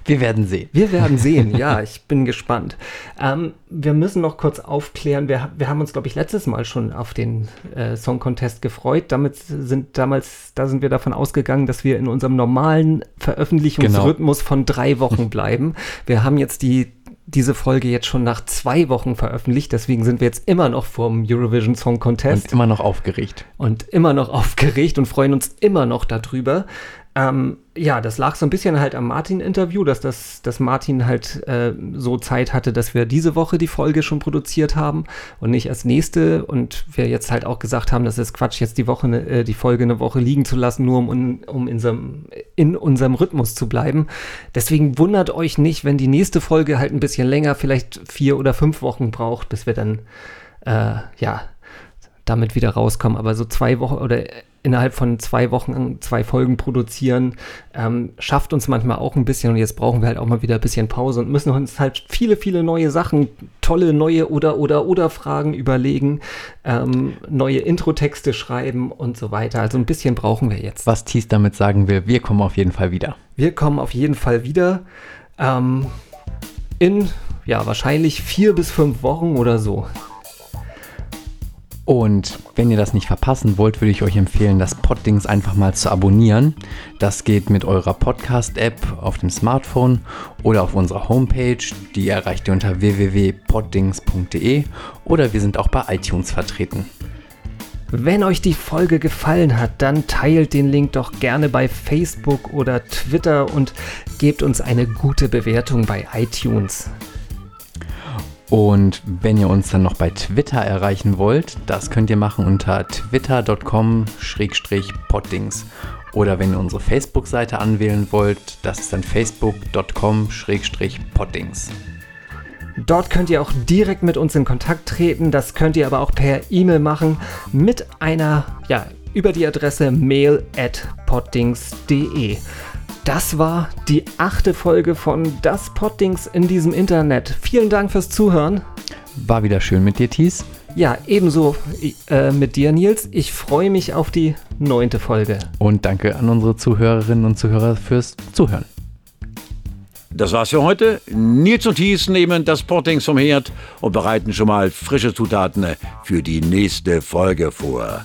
Wir werden sehen. Wir werden sehen, ja, [LAUGHS] ich bin gespannt. Ähm, wir müssen noch kurz aufklären, wir, wir haben uns, glaube ich, letztes Mal schon auf den äh, Song Contest gefreut. Damit sind damals, da sind wir davon ausgegangen, dass wir in unserem normalen Veröffentlichungsrhythmus von drei Wochen bleiben. Wir haben jetzt die diese Folge jetzt schon nach zwei Wochen veröffentlicht, deswegen sind wir jetzt immer noch vorm Eurovision Song Contest Und immer noch aufgeregt. und immer noch aufgeregt und freuen uns immer noch darüber. Ähm, ja, das lag so ein bisschen halt am Martin-Interview, dass, das, dass Martin halt äh, so Zeit hatte, dass wir diese Woche die Folge schon produziert haben und nicht erst nächste. Und wir jetzt halt auch gesagt haben, das ist Quatsch, jetzt die Woche, ne- äh, die Folge eine Woche liegen zu lassen, nur um, um in, unserem, in unserem Rhythmus zu bleiben. Deswegen wundert euch nicht, wenn die nächste Folge halt ein bisschen länger, vielleicht vier oder fünf Wochen braucht, bis wir dann, äh, ja, damit wieder rauskommen. Aber so zwei Wochen oder innerhalb von zwei Wochen zwei Folgen produzieren, ähm, schafft uns manchmal auch ein bisschen und jetzt brauchen wir halt auch mal wieder ein bisschen Pause und müssen uns halt viele, viele neue Sachen, tolle neue oder oder oder Fragen überlegen, ähm, neue Intro-Texte schreiben und so weiter. Also ein bisschen brauchen wir jetzt. Was Thies damit sagen will, wir kommen auf jeden Fall wieder. Wir kommen auf jeden Fall wieder. Ähm, in ja wahrscheinlich vier bis fünf Wochen oder so. Und wenn ihr das nicht verpassen wollt, würde ich euch empfehlen, das Poddings einfach mal zu abonnieren. Das geht mit eurer Podcast-App auf dem Smartphone oder auf unserer Homepage. Die erreicht ihr unter www.poddings.de oder wir sind auch bei iTunes vertreten. Wenn euch die Folge gefallen hat, dann teilt den Link doch gerne bei Facebook oder Twitter und gebt uns eine gute Bewertung bei iTunes. Und wenn ihr uns dann noch bei Twitter erreichen wollt, das könnt ihr machen unter twitter.com-poddings. Oder wenn ihr unsere Facebook-Seite anwählen wollt, das ist dann facebook.com-poddings. Dort könnt ihr auch direkt mit uns in Kontakt treten. Das könnt ihr aber auch per E-Mail machen mit einer, ja, über die Adresse mail at poddings.de. Das war die achte Folge von Das Poddings in diesem Internet. Vielen Dank fürs Zuhören. War wieder schön mit dir, Thies. Ja, ebenso äh, mit dir, Nils. Ich freue mich auf die neunte Folge. Und danke an unsere Zuhörerinnen und Zuhörer fürs Zuhören. Das war's für heute. Nils und Thies nehmen das Pottings vom Herd und bereiten schon mal frische Zutaten für die nächste Folge vor.